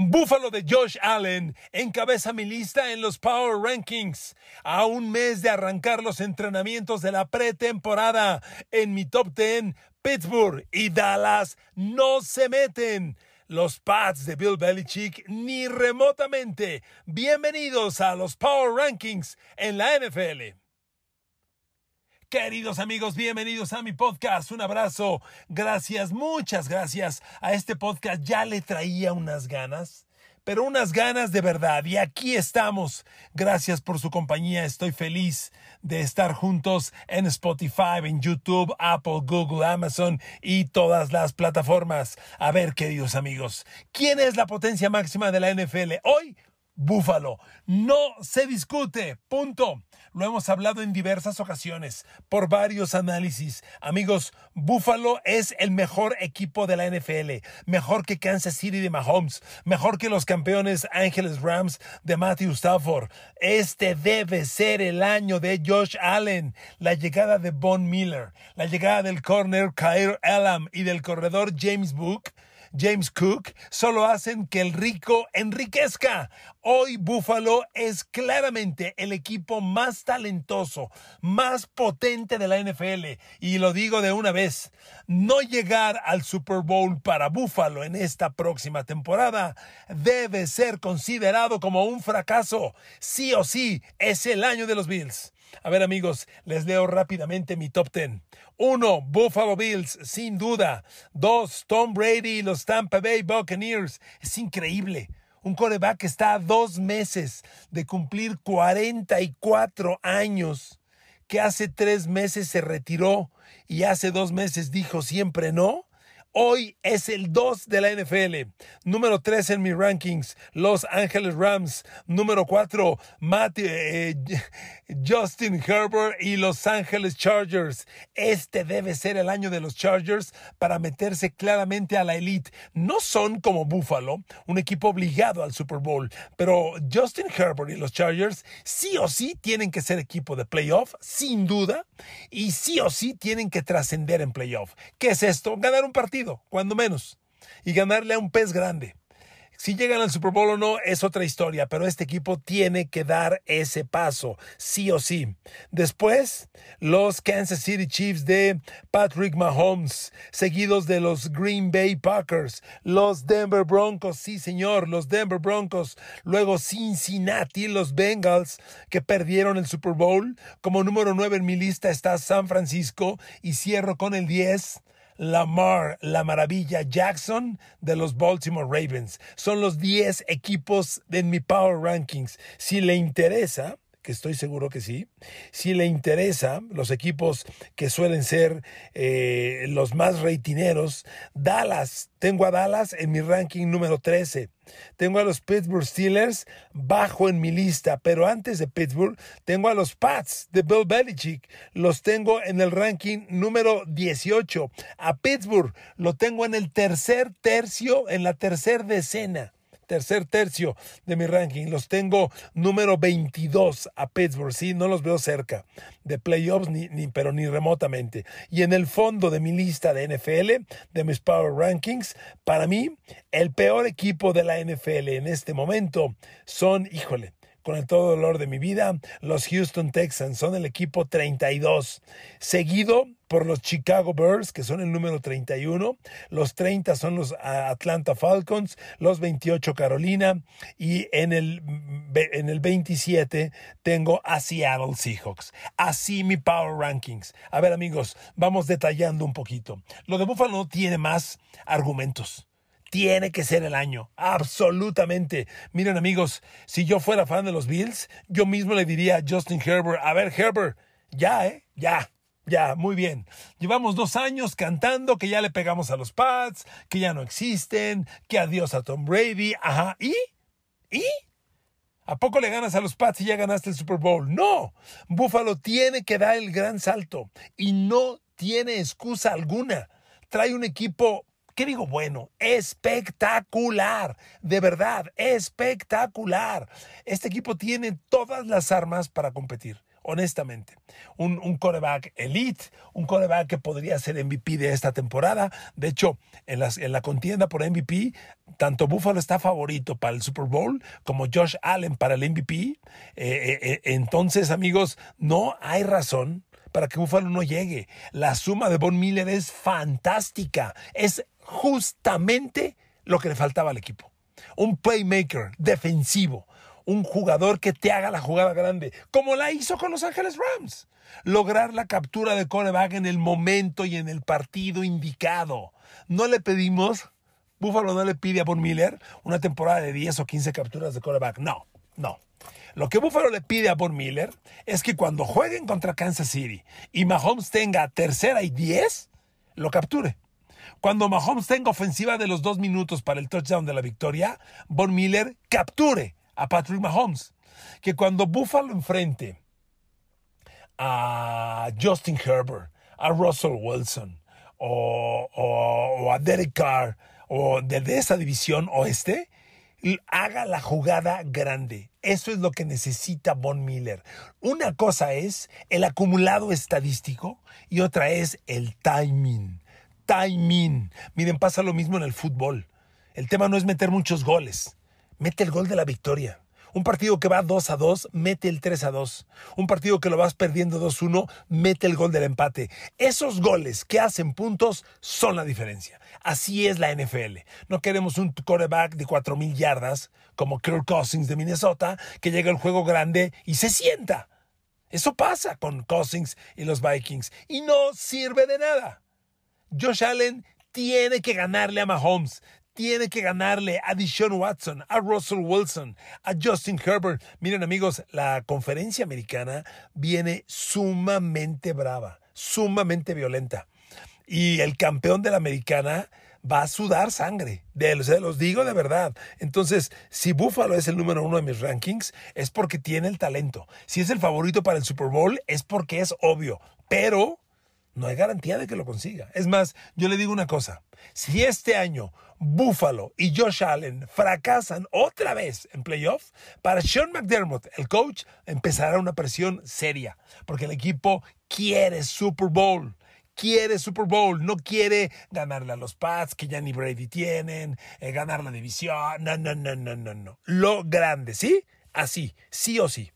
Buffalo de Josh Allen encabeza mi lista en los Power Rankings. A un mes de arrancar los entrenamientos de la pretemporada en mi top 10, Pittsburgh y Dallas no se meten. Los Pats de Bill Belichick ni remotamente. Bienvenidos a los Power Rankings en la NFL. Queridos amigos, bienvenidos a mi podcast. Un abrazo. Gracias, muchas gracias. A este podcast ya le traía unas ganas, pero unas ganas de verdad. Y aquí estamos. Gracias por su compañía. Estoy feliz de estar juntos en Spotify, en YouTube, Apple, Google, Amazon y todas las plataformas. A ver, queridos amigos, ¿quién es la potencia máxima de la NFL? Hoy Búfalo. No se discute. Punto. Lo hemos hablado en diversas ocasiones, por varios análisis. Amigos, Búfalo es el mejor equipo de la NFL. Mejor que Kansas City de Mahomes. Mejor que los campeones Ángeles Rams de Matthew Stafford. Este debe ser el año de Josh Allen. La llegada de Von Miller. La llegada del corner Kyle Elam y del corredor James Book James Cook solo hacen que el rico enriquezca. Hoy Buffalo es claramente el equipo más talentoso, más potente de la NFL. Y lo digo de una vez, no llegar al Super Bowl para Buffalo en esta próxima temporada debe ser considerado como un fracaso. Sí o sí, es el año de los Bills. A ver amigos, les leo rápidamente mi top 10. 1. Buffalo Bills, sin duda. 2. Tom Brady y los Tampa Bay Buccaneers. Es increíble. Un coreback está a dos meses de cumplir 44 años, que hace tres meses se retiró y hace dos meses dijo siempre no. Hoy es el 2 de la NFL. Número 3 en mis rankings, Los Angeles Rams. Número 4, eh, Justin Herbert y Los Angeles Chargers. Este debe ser el año de los Chargers para meterse claramente a la elite. No son como Buffalo, un equipo obligado al Super Bowl, pero Justin Herbert y los Chargers sí o sí tienen que ser equipo de playoff, sin duda, y sí o sí tienen que trascender en playoff. ¿Qué es esto? Ganar un partido cuando menos, y ganarle a un pez grande. Si llegan al Super Bowl o no es otra historia, pero este equipo tiene que dar ese paso, sí o sí. Después, los Kansas City Chiefs de Patrick Mahomes, seguidos de los Green Bay Packers, los Denver Broncos, sí señor, los Denver Broncos, luego Cincinnati, los Bengals, que perdieron el Super Bowl. Como número 9 en mi lista está San Francisco y cierro con el 10 Lamar, la maravilla Jackson de los Baltimore Ravens. Son los 10 equipos en mi Power Rankings. Si le interesa, que estoy seguro que sí. Si le interesa, los equipos que suelen ser eh, los más reitineros, Dallas, tengo a Dallas en mi ranking número 13. Tengo a los Pittsburgh Steelers bajo en mi lista, pero antes de Pittsburgh tengo a los Pats de Bill Belichick. Los tengo en el ranking número 18. A Pittsburgh lo tengo en el tercer tercio, en la tercer decena tercer tercio de mi ranking. Los tengo número 22 a Pittsburgh, sí, no los veo cerca de playoffs, ni, ni, pero ni remotamente. Y en el fondo de mi lista de NFL, de mis Power Rankings, para mí, el peor equipo de la NFL en este momento son, híjole, con el todo dolor de mi vida, los Houston Texans son el equipo 32, seguido por los Chicago Bears, que son el número 31, los 30 son los Atlanta Falcons, los 28 Carolina y en el, en el 27 tengo a Seattle Seahawks. Así mi Power Rankings. A ver amigos, vamos detallando un poquito. Lo de Buffalo no tiene más argumentos tiene que ser el año. Absolutamente. Miren amigos, si yo fuera fan de los Bills, yo mismo le diría a Justin Herbert, a ver Herbert, ya, ¿eh? Ya. Ya, muy bien. Llevamos dos años cantando que ya le pegamos a los Pats, que ya no existen, que adiós a Tom Brady. Ajá. ¿Y? ¿Y? ¿A poco le ganas a los Pats y ya ganaste el Super Bowl? No. Buffalo tiene que dar el gran salto y no tiene excusa alguna. Trae un equipo ¿Qué digo bueno? Espectacular. De verdad, espectacular. Este equipo tiene todas las armas para competir. honestamente. Un, un coreback elite, un coreback que podría ser MVP de esta temporada. De hecho, en, la contienda por MVP, tanto Buffalo está favorito para el Super Bowl como Josh Allen para el MVP. Eh, eh, eh, entonces, amigos, no hay razón para que Buffalo no llegue. La suma de Von Miller es fantástica. Es justamente lo que le faltaba al equipo. Un playmaker defensivo un jugador que te haga la jugada grande, como la hizo con Los Ángeles Rams. Lograr la captura de coreback en el momento y en el partido indicado. No le pedimos, Buffalo no le pide a Von Miller una temporada de 10 o 15 capturas de coreback. No, no. Lo que Buffalo le pide a Von Miller es que cuando jueguen contra Kansas City y Mahomes tenga tercera y 10, lo capture. Cuando Mahomes tenga ofensiva de los dos minutos para el touchdown de la victoria, Von Miller capture a Patrick Mahomes. Que cuando Buffalo enfrente a Justin Herbert, a Russell Wilson o, a Derek Carr o de, esa división oeste, haga la jugada grande. Eso es lo que necesita Von Miller. Una cosa es el acumulado estadístico y otra es el timing. Timing. Miren, pasa lo mismo en el fútbol. El tema no es meter muchos goles mete el gol de la victoria. Un partido que va 2 a 2, mete el 3 a 2. Un partido que lo vas perdiendo 2-1, mete el gol del empate. Esos goles que hacen puntos son la diferencia. Así es la NFL. No queremos un quarterback de 4.000 yardas como Kirk Cousins de Minnesota que llega al juego grande y se sienta. Eso pasa con Cousins y los Vikings y no sirve de nada. Josh Allen tiene que ganarle a Mahomes, tiene que ganarle a Deshaun Watson, a Russell Wilson, a Justin Herbert. Miren amigos, la conferencia americana viene sumamente brava, sumamente violenta. Y el campeón de la americana va a sudar sangre. De, se los digo de verdad. Entonces, si Buffalo es el número uno de mis rankings, es porque tiene el talento. Si es el favorito para el Super Bowl, es porque es obvio. Pero no hay garantía de que lo consiga. Es más, yo le digo una cosa. Si este año Buffalo y Josh Allen fracasan otra vez en playoff, para Sean McDermott, el coach, empezará una presión seria, porque el equipo quiere Super Bowl. Quiere Super Bowl, no quiere ganarle a los Pats que ya ni Brady tienen, eh, ganar la división. No, no, no, no, no, no. Lo grande, ¿sí? Así, sí o sí.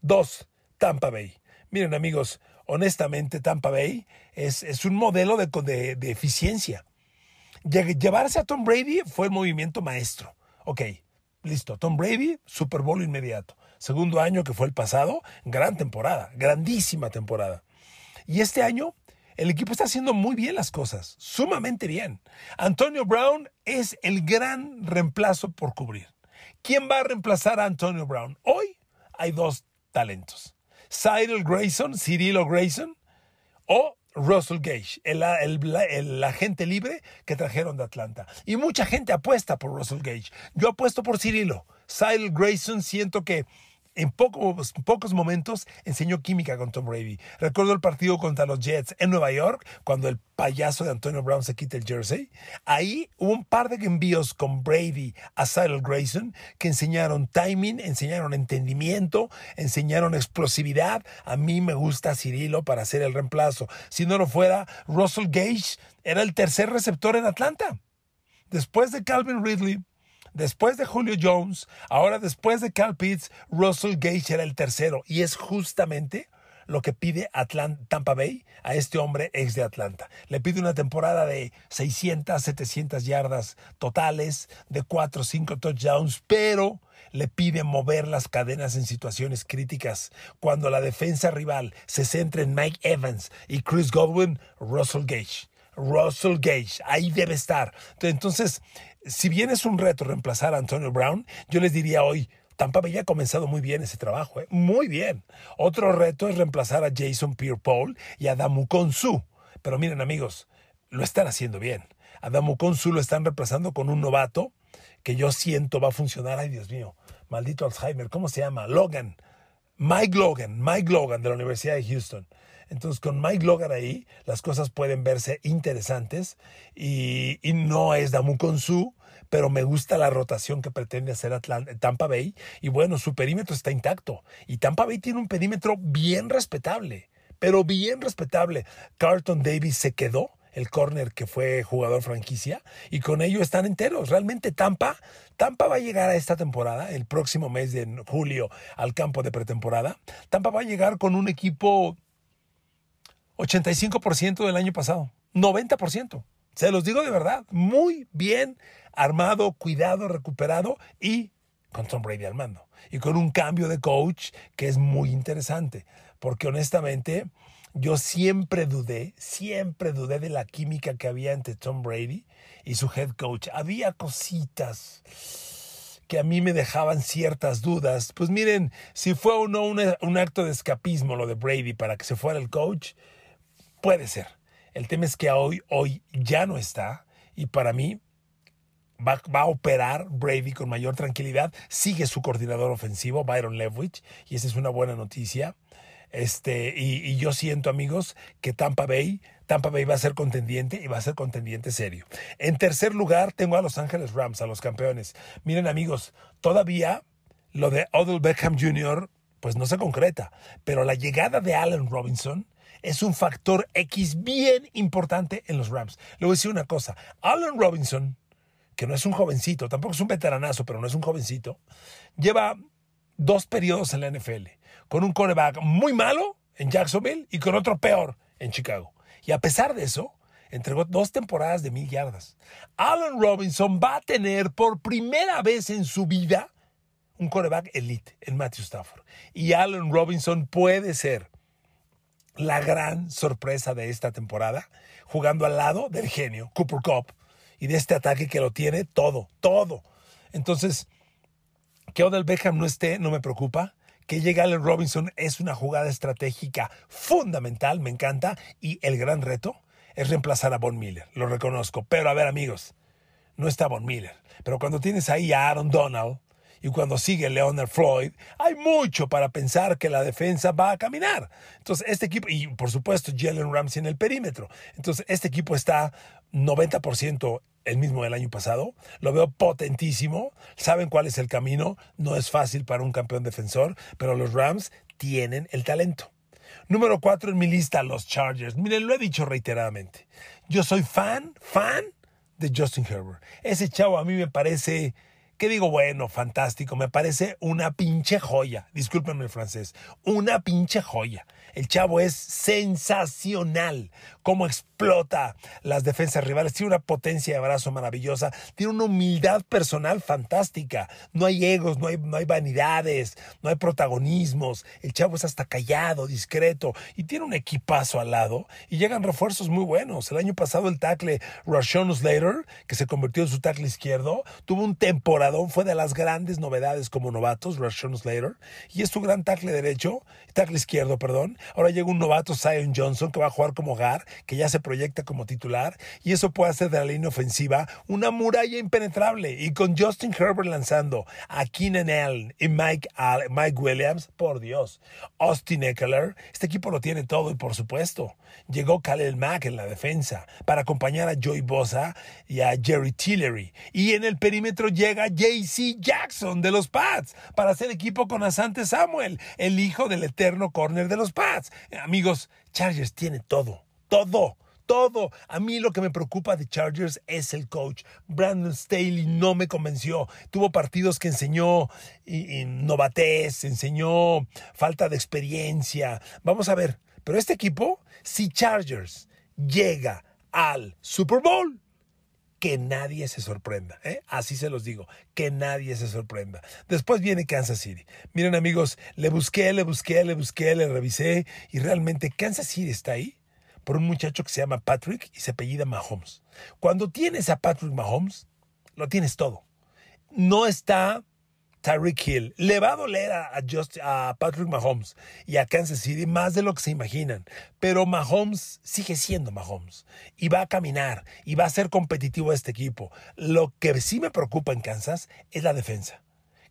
Dos, Tampa Bay. Miren, amigos, honestamente, Tampa Bay es, es un modelo de, de, eficiencia. Llevarse a Tom Brady fue el movimiento maestro. Ok, listo. Tom Brady, Super Bowl inmediato. Segundo año que fue el pasado, gran temporada, grandísima temporada. Y este año el equipo está haciendo muy bien las cosas, sumamente bien. Antonio Brown es el gran reemplazo por cubrir. ¿Quién va a reemplazar a Antonio Brown? Hoy hay dos talentos. Cyril Grayson, Cirilo Grayson o Russell Gage, el, agente libre que trajeron de Atlanta. Y mucha gente apuesta por Russell Gage. Yo apuesto por Cirilo. Cyril Grayson siento que en pocos, momentos enseñó química con Tom Brady. Recuerdo el partido contra los Jets en Nueva York, cuando el payaso de Antonio Brown se quita el jersey. Ahí hubo un par de envíos con Brady a Cyril Grayson que enseñaron timing, enseñaron entendimiento, enseñaron explosividad. A mí me gusta Cirilo para hacer el reemplazo. Si no lo fuera, Russell Gage era el tercer receptor en Atlanta. Después de Calvin Ridley, Después de Julio Jones, ahora después de Cal Pitts, Russell Gage era el tercero. Y es justamente lo que pide Tampa Bay a este hombre ex de Atlanta. Le pide una temporada de 600, 700 yardas totales, de 4 o 5 touchdowns, pero le pide mover las cadenas en situaciones críticas. Cuando la defensa rival se centra en Mike Evans y Chris Godwin, Russell Gage. Russell Gage, ahí debe estar. Entonces, si bien es un reto reemplazar a Antonio Brown, yo les diría hoy, Tampa Bay ha comenzado muy bien ese trabajo, ¿eh? muy bien. Otro reto es reemplazar a Jason Pierre-Paul y a Damu Konsu. Pero miren amigos, lo están haciendo bien. A Damu Konsu lo están reemplazando con un novato que yo siento va a funcionar. Ay, Dios mío, maldito Alzheimer, ¿cómo se llama? Logan. Mike Logan, Mike Logan de la Universidad de Houston. Entonces, con Mike Logan ahí, las cosas pueden verse interesantes y, y no es Damu Konsu, pero me gusta la rotación que pretende hacer Tampa Bay. Y bueno, su perímetro está intacto. Y Tampa Bay tiene un perímetro bien respetable, pero bien respetable. Carlton Davis se quedó el corner que fue jugador franquicia, y con ello están enteros. Realmente Tampa, Tampa va a llegar a esta temporada, el próximo mes de julio, al campo de pretemporada. Tampa va a llegar con un equipo 85% del año pasado, 90%. Se los digo de verdad, muy bien armado, cuidado, recuperado y con Tom Brady al mando. Y con un cambio de coach que es muy interesante, porque honestamente yo siempre dudé, siempre dudé de la química que había entre Tom Brady y su head coach. Había cositas que a mí me dejaban ciertas dudas. Pues miren, si fue o no un, acto de escapismo lo de Brady para que se fuera el coach, puede ser. El tema es que hoy, hoy ya no está y para mí Va, va, a operar Brady con mayor tranquilidad. Sigue su coordinador ofensivo, Byron Leftwich, y esa es una buena noticia. Este, y, yo siento, amigos, que Tampa Bay, Tampa Bay va a ser contendiente y va a ser contendiente serio. En tercer lugar, tengo a Los Ángeles Rams, a los campeones. Miren, amigos, todavía lo de Odell Beckham Jr., pues no se concreta, pero la llegada de Allen Robinson es un factor X bien importante en los Rams. Le voy a decir una cosa, Allen Robinson, que no es un jovencito, tampoco es un veteranazo, pero no es un jovencito, lleva dos periodos en la NFL con un coreback muy malo en Jacksonville y con otro peor en Chicago. Y a pesar de eso, entregó dos temporadas de mil yardas. Allen Robinson va a tener por primera vez en su vida un coreback elite en Matthew Stafford. Y Allen Robinson puede ser la gran sorpresa de esta temporada, jugando al lado del genio Cooper Cup y de este ataque que lo tiene todo, todo. Entonces, que Odell Beckham no esté no me preocupa que llegue Allen Robinson es una jugada estratégica fundamental, me encanta, y el gran reto es reemplazar a Von Miller, lo reconozco. Pero a ver amigos, no está Von Miller, pero cuando tienes ahí a Aaron Donald y cuando sigue Leonard Floyd, hay mucho para pensar que la defensa va a caminar. Entonces este equipo, y por supuesto Jalen Ramsey en el perímetro, entonces este equipo está 90% el mismo del año pasado. Lo veo potentísimo. Saben cuál es el camino. No es fácil para un campeón defensor, pero los Rams tienen el talento. Número cuatro en mi lista, los Chargers. Miren, lo he dicho reiteradamente. Yo soy fan, fan de Justin Herbert. Ese chavo a mí me parece ¿Qué digo? Bueno, fantástico. Me parece una pinche joya. Discúlpenme el francés. Una pinche joya. El chavo es sensacional. Cómo explota las defensas rivales. Tiene una potencia de brazo maravillosa. Tiene una humildad personal fantástica. No hay egos, no hay, no hay vanidades, no hay protagonismos. El chavo es hasta callado, discreto. Y tiene un equipazo al lado. Y llegan refuerzos muy buenos. El año pasado el tackle Rashon Slater, que se convirtió en su tackle izquierdo, tuvo un temporada fue de las grandes novedades como novatos, Rashawn Slater, y es su gran tackle derecho, tackle izquierdo, perdón. Ahora llega un novato, Zion Johnson, que va a jugar como Gar, que ya se proyecta como titular, y eso puede hacer de la línea ofensiva una muralla impenetrable. Y con Justin Herbert lanzando a Keenan Allen y Mike, Mike Williams, por Dios, Austin Eckler, este equipo lo tiene todo, y por supuesto, llegó Khalil Mack en la defensa para acompañar a Joey Bosa y a Jerry Tillery. Y en el perímetro llega JC Jackson de los Pats para hacer equipo con Asante Samuel, el hijo del eterno corner de los Pats. Amigos, Chargers tiene todo, todo todo. A mí lo que me preocupa de Chargers es el coach. Brandon Staley no me convenció. Tuvo partidos que enseñó novatez, enseñó falta de experiencia. Vamos a ver. Pero este equipo, si Chargers llega al Super Bowl, que nadie se sorprenda. ¿eh? Así se los digo, que nadie se sorprenda. Después viene Kansas City. Miren amigos, le busqué, le busqué, le busqué, le revisé y realmente Kansas City está ahí por un muchacho que se llama Patrick y se apellida Mahomes. Cuando tienes a Patrick Mahomes, lo tienes todo. No está Tyreek Hill. Le va a doler a, Patrick Mahomes y a Kansas City más de lo que se imaginan. Pero Mahomes sigue siendo Mahomes y va a caminar y va a ser competitivo este equipo. Lo que sí me preocupa en Kansas es la defensa.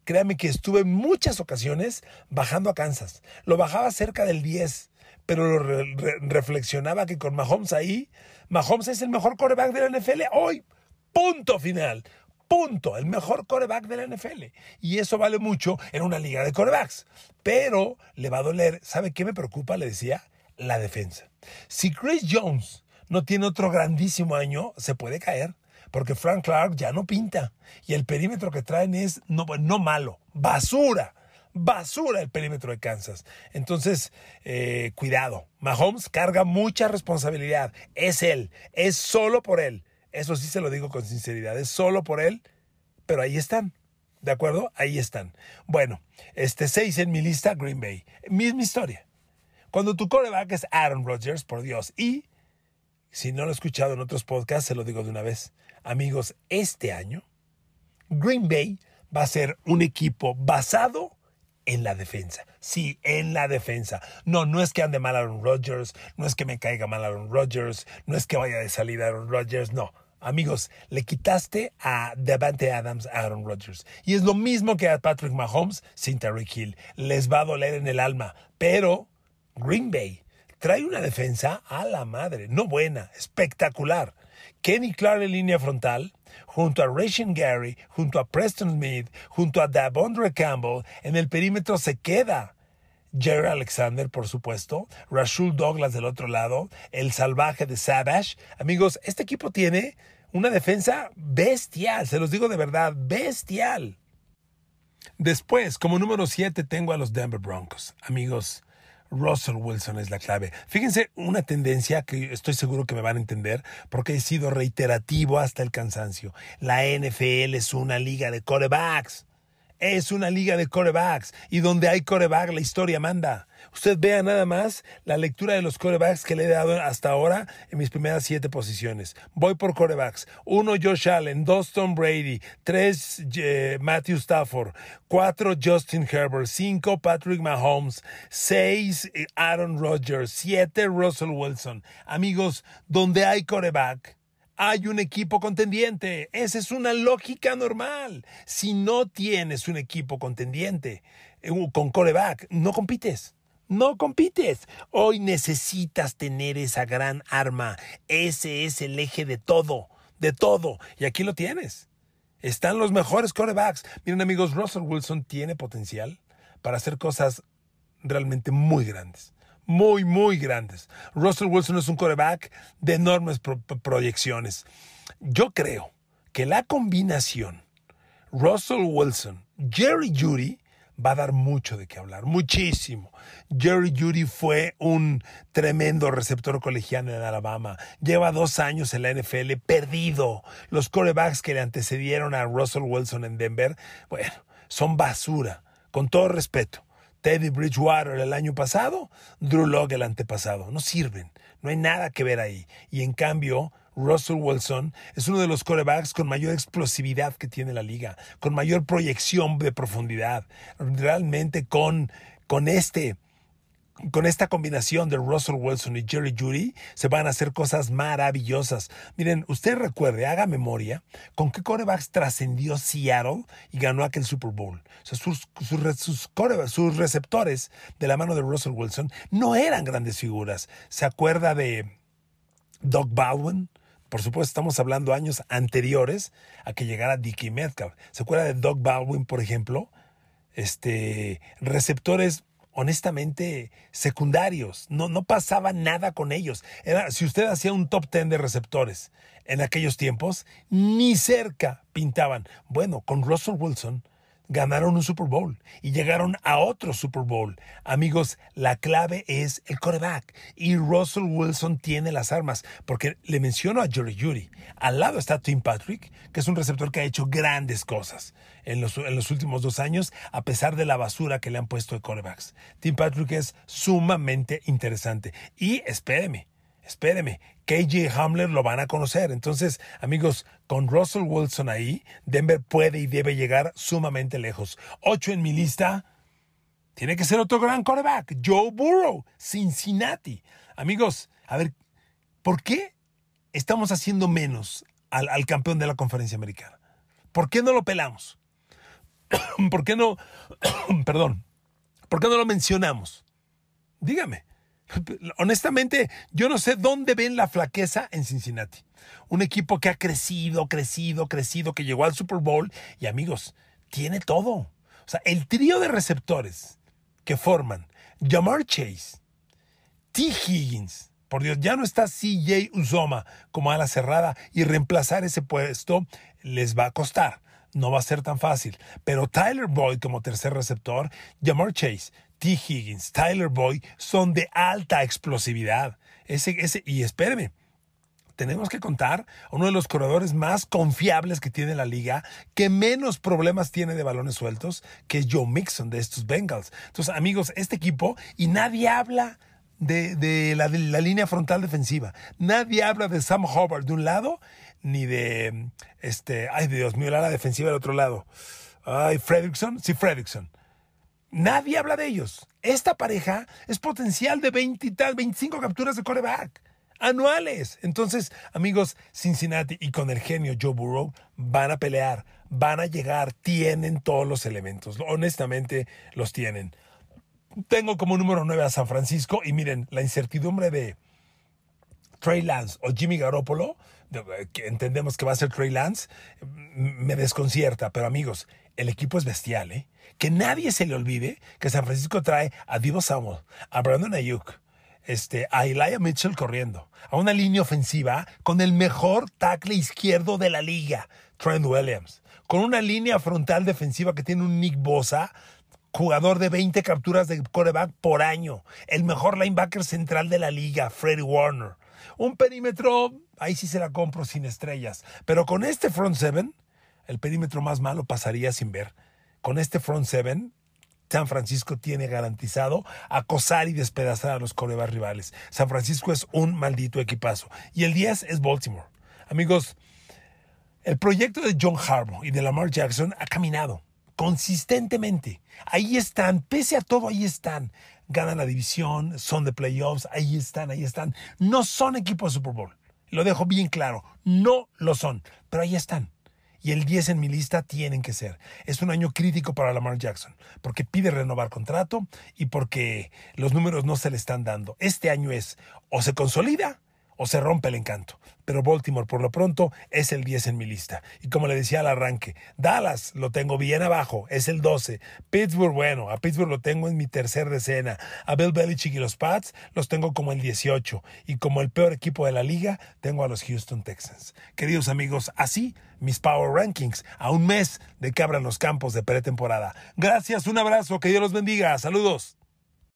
Créame que estuve en muchas ocasiones bajando a Kansas. Lo bajaba cerca del 10 pero reflexionaba que con Mahomes ahí, Mahomes es el mejor coreback de la NFL hoy. Punto final. Punto. El mejor coreback de la NFL. Y eso vale mucho en una liga de corebacks. Pero le va a doler. ¿Sabe qué me preocupa? Le decía, la defensa. Si Chris Jones no tiene otro grandísimo año, se puede caer. Porque Frank Clark ya no pinta. Y el perímetro que traen es no, no malo, basura basura el perímetro de Kansas. Entonces, eh, cuidado. Mahomes carga mucha responsabilidad. Es él. Es solo por él. Eso sí se lo digo con sinceridad. Es solo por él. Pero ahí están. ¿De acuerdo? Ahí están. Bueno, este 6 en mi lista, Green Bay. Misma historia. Cuando tu coreback es Aaron Rodgers, por Dios. Y, si no lo he escuchado en otros podcasts, se lo digo de una vez. Amigos, este año, Green Bay va a ser un equipo basado en la defensa. Sí, en la defensa. No, no es que ande mal Aaron Rodgers, no es que me caiga mal Aaron Rodgers, no es que vaya de salida Aaron Rodgers, no. Amigos, le quitaste a Devante Adams a Aaron Rodgers. Y es lo mismo que a Patrick Mahomes sin Tariq Hill. Les va a doler en el alma. Pero Green Bay trae una defensa a la madre. No buena, espectacular. Kenny Clark en línea frontal, junto a Rachel Gary, junto a Preston Smith, junto a Davondre Campbell, en el perímetro se queda Jerry Alexander, por supuesto, Rashul Douglas del otro lado, el salvaje de Savage. Amigos, este equipo tiene una defensa bestial, se los digo de verdad, bestial. Después, como número 7, tengo a los Denver Broncos. Amigos, Russell Wilson es la clave. Fíjense una tendencia que estoy seguro que me van a entender porque he sido reiterativo hasta el cansancio. La NFL es una liga de corebacks. Es una liga de corebacks y donde hay coreback la historia manda. Usted vea nada más la lectura de los corebacks que le he dado hasta ahora en mis primeras siete posiciones. Voy por corebacks. Uno Josh Allen, dos Tom Brady, tres Matthew Stafford, cuatro Justin Herbert, cinco Patrick Mahomes, seis eh, Aaron Rodgers, siete Russell Wilson. Amigos, donde hay coreback hay un equipo contendiente. Esa es una lógica normal. Si no tienes un equipo contendiente eh, con coreback, no compites. No compites. Hoy necesitas tener esa gran arma. Ese es el eje de todo, de todo. Y aquí lo tienes. Están los mejores corebacks. Miren amigos, Russell Wilson tiene potencial para hacer cosas realmente muy grandes muy, muy grandes. Russell Wilson es un coreback de enormes proyecciones. Yo creo que la combinación Russell Wilson, Jerry Judy, va a dar mucho de qué hablar, muchísimo. Jerry Judy fue un tremendo receptor colegial en Alabama. Lleva dos años en la NFL perdido. Los corebacks que le antecedieron a Russell Wilson en Denver, bueno, son basura, con todo respeto. Teddy Bridgewater el año pasado, Drew Locke el antepasado. No sirven, no hay nada que ver ahí. Y en cambio, Russell Wilson es uno de los corebacks con mayor explosividad que tiene la liga, con mayor proyección de profundidad, realmente con, con este con esta combinación de Russell Wilson y Jerry Judy se van a hacer cosas maravillosas. Miren, usted recuerde, haga memoria, con qué corebacks trascendió Seattle y ganó aquel Super Bowl. O sea, sus, sus, sus receptores de la mano de Russell Wilson no eran grandes figuras. ¿Se acuerda de Doug Baldwin? Por supuesto, estamos hablando años anteriores a que llegara Dickie Metcalf. ¿Se acuerda de Doug Baldwin, por ejemplo? Este, receptores honestamente secundarios. No, no pasaba nada con ellos. Era, si usted hacía un top ten de receptores en aquellos tiempos, ni cerca pintaban. Bueno, con Russell Wilson ganaron un Super Bowl y llegaron a otro Super Bowl. Amigos, la clave es el coreback y Russell Wilson tiene las armas porque le menciono a Jerry Judy. Al lado está Tim Patrick, que es un receptor que ha hecho grandes cosas en los, últimos dos años, a pesar de la basura que le han puesto de corebacks. Tim Patrick es sumamente interesante. Y espéreme, espéreme, KJ Hamler lo van a conocer. Entonces, amigos, con Russell Wilson ahí, Denver puede y debe llegar sumamente lejos. Ocho en mi lista. Tiene que ser otro gran quarterback, Joe Burrow, Cincinnati. Amigos, a ver, ¿por qué estamos haciendo menos al, al campeón de la conferencia americana? ¿Por qué no lo pelamos? ¿Por qué no, perdón, por qué no lo mencionamos? Dígame. Honestamente, yo no sé dónde ven la flaqueza en Cincinnati. Un equipo que ha crecido, crecido, crecido, que llegó al Super Bowl y amigos, tiene todo. O sea, el trío de receptores que forman Jamar Chase, T. Higgins, por Dios, ya no está CJ Uzoma como ala cerrada y reemplazar ese puesto les va a costar. No va a ser tan fácil. Pero Tyler Boyd como tercer receptor, Jamar Chase, T. Higgins, Tyler Boyd son de alta explosividad. Ese, ese, y espéreme, tenemos que contar a uno de los corredores más confiables que tiene la liga, que menos problemas tiene de balones sueltos, que es Joe Mixon de estos Bengals. Entonces, amigos, este equipo, y nadie habla de, la, de, la, línea frontal defensiva. Nadie habla de Sam Hubbard de un lado, ni de, este, ay Dios mío, la defensiva del otro lado. Ay, Fredrickson, sí, Fredrickson. Nadie habla de ellos. Esta pareja es potencial de 20 y tal, 25 capturas de coreback anuales. Entonces, amigos, Cincinnati y con el genio Joe Burrow van a pelear, van a llegar, tienen todos los elementos. Honestamente, los tienen. Tengo como número 9 a San Francisco y miren, la incertidumbre de Trey Lance o Jimmy Garoppolo, que entendemos que va a ser Trey Lance, me desconcierta, pero amigos, el equipo es bestial, ¿eh? Que nadie se le olvide que San Francisco trae a Divo Samuel, a Brandon Ayuk, este, a Elijah Mitchell corriendo, a una línea ofensiva con el mejor tackle izquierdo de la liga, Trent Williams, con una línea frontal defensiva que tiene un Nick Bosa jugador de 20 capturas de coreback por año, el mejor linebacker central de la liga, Freddie Warner. Un perímetro, ahí sí se la compro sin estrellas, pero con este front seven, el perímetro más malo pasaría sin ver. Con este front seven, San Francisco tiene garantizado acosar y despedazar a los corebacks rivales. San Francisco es un maldito equipazo. Y el 10 es Baltimore. Amigos, el proyecto de John Harbaugh y de Lamar Jackson ha caminado consistentemente. Ahí están, pese a todo, ahí están. Ganan la división, son de playoffs, ahí están, ahí están. No son equipos de Super Bowl. Lo dejo bien claro, no lo son, pero ahí están. Y el 10 en mi lista tienen que ser. Es un año crítico para Lamar Jackson, porque pide renovar contrato y porque los números no se le están dando. Este año es o se consolida o se rompe el encanto. Pero Baltimore, por lo pronto, es el 10 en mi lista. Y como le decía al arranque, Dallas lo tengo bien abajo, es el 12. Pittsburgh, bueno, a Pittsburgh lo tengo en mi tercer decena. A Bill Belichick y los Pats los tengo como el 18. Y como el peor equipo de la liga, tengo a los Houston Texans. Queridos amigos, así mis Power Rankings, a un mes de que abran los campos de pretemporada. Gracias, un abrazo, que Dios los bendiga. Saludos.